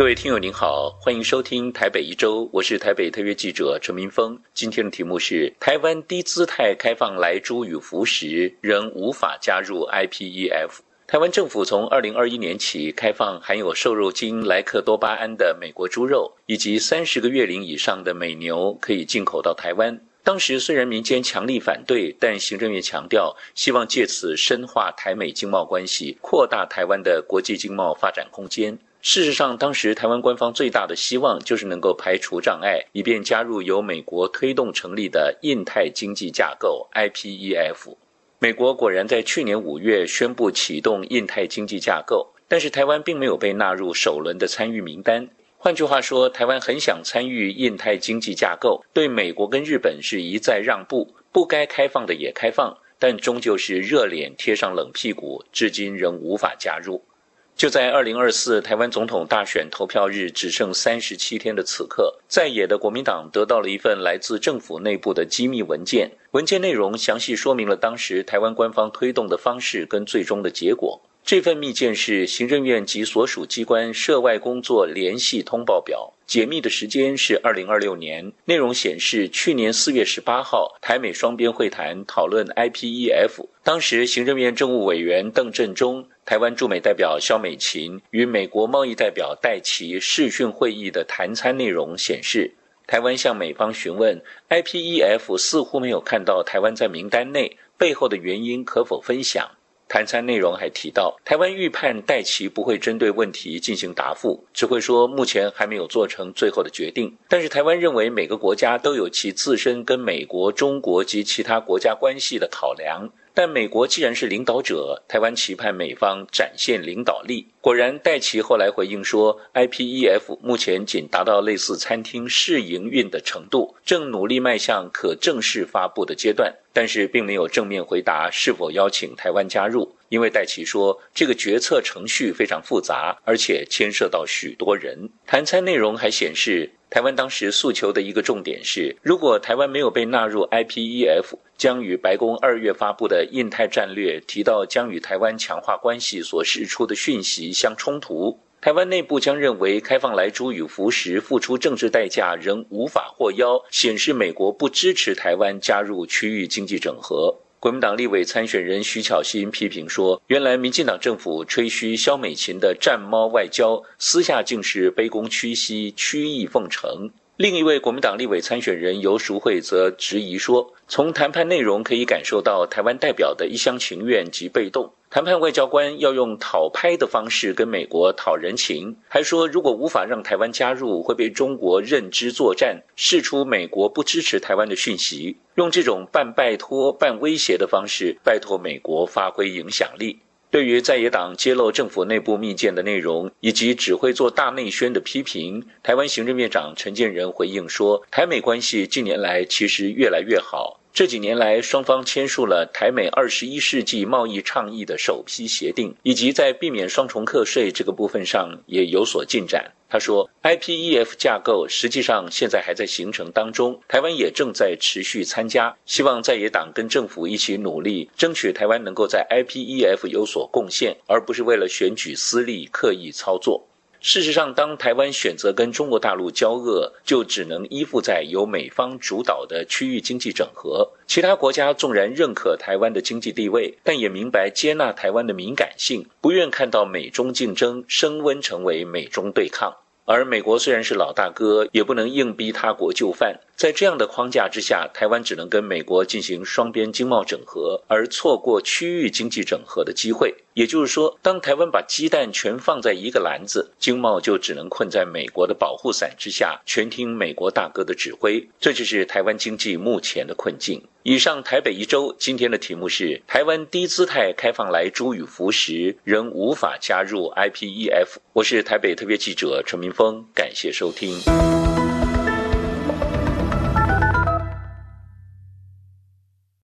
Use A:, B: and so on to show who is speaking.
A: 各位听友您好，欢迎收听台北一周，我是台北特约记者陈明峰。今天的题目是台湾低姿态开放来猪与服食，仍无法加入 IPEF。台湾政府从二零二一年起开放含有瘦肉精莱克多巴胺的美国猪肉，以及三十个月龄以上的美牛可以进口到台湾。当时虽然民间强力反对，但行政院强调希望借此深化台美经贸关系，扩大台湾的国际经贸发展空间。事实上，当时台湾官方最大的希望就是能够排除障碍，以便加入由美国推动成立的印太经济架构 （IPEF）。美国果然在去年五月宣布启动印太经济架构，但是台湾并没有被纳入首轮的参与名单。换句话说，台湾很想参与印太经济架构，对美国跟日本是一再让步，不该开放的也开放，但终究是热脸贴上冷屁股，至今仍无法加入。就在二零二四台湾总统大选投票日只剩三十七天的此刻，在野的国民党得到了一份来自政府内部的机密文件，文件内容详细说明了当时台湾官方推动的方式跟最终的结果。这份密件是行政院及所属机关涉外工作联系通报表，解密的时间是二零二六年。内容显示，去年四月十八号，台美双边会谈讨论 IPEF，当时行政院政务委员邓振中、台湾驻美代表肖美琴与美国贸易代表戴奇视讯会议的谈餐内容显示，台湾向美方询问 IPEF 似乎没有看到台湾在名单内，背后的原因可否分享？谈餐内容还提到，台湾预判戴奇不会针对问题进行答复，只会说目前还没有做成最后的决定。但是台湾认为每个国家都有其自身跟美国、中国及其他国家关系的考量。但美国既然是领导者，台湾期盼美方展现领导力。果然，戴奇后来回应说，IPEF 目前仅达到类似餐厅试营运的程度，正努力迈向可正式发布的阶段，但是并没有正面回答是否邀请台湾加入。因为戴奇说，这个决策程序非常复杂，而且牵涉到许多人。谈餐内容还显示，台湾当时诉求的一个重点是，如果台湾没有被纳入 IPEF，将与白宫二月发布的印太战略提到将与台湾强化关系所释出的讯息相冲突。台湾内部将认为开放来猪与福食付出政治代价仍无法获邀，显示美国不支持台湾加入区域经济整合。国民党立委参选人徐巧芯批评说：“原来民进党政府吹嘘萧美琴的战猫外交，私下竟是卑躬屈膝、曲意奉承。”另一位国民党立委参选人游淑慧则质疑说：“从谈判内容可以感受到台湾代表的一厢情愿及被动。谈判外交官要用讨拍的方式跟美国讨人情，还说如果无法让台湾加入，会被中国认知作战，释出美国不支持台湾的讯息，用这种半拜托半威胁的方式，拜托美国发挥影响力。”对于在野党揭露政府内部密件的内容，以及只会做大内宣的批评，台湾行政院长陈建仁回应说，台美关系近年来其实越来越好。这几年来，双方签署了台美二十一世纪贸易倡议的首批协定，以及在避免双重课税这个部分上也有所进展。他说，IPEF 架构实际上现在还在形成当中，台湾也正在持续参加，希望在野党跟政府一起努力，争取台湾能够在 IPEF 有所贡献，而不是为了选举私利刻意操作。事实上，当台湾选择跟中国大陆交恶，就只能依附在由美方主导的区域经济整合。其他国家纵然认可台湾的经济地位，但也明白接纳台湾的敏感性，不愿看到美中竞争升温成为美中对抗。而美国虽然是老大哥，也不能硬逼他国就范。在这样的框架之下，台湾只能跟美国进行双边经贸整合，而错过区域经济整合的机会。也就是说，当台湾把鸡蛋全放在一个篮子，经贸就只能困在美国的保护伞之下，全听美国大哥的指挥。这就是台湾经济目前的困境。以上台北一周今天的题目是：台湾低姿态开放来珠与福食，仍无法加入 IPEF。我是台北特别记者陈明峰，感谢收听。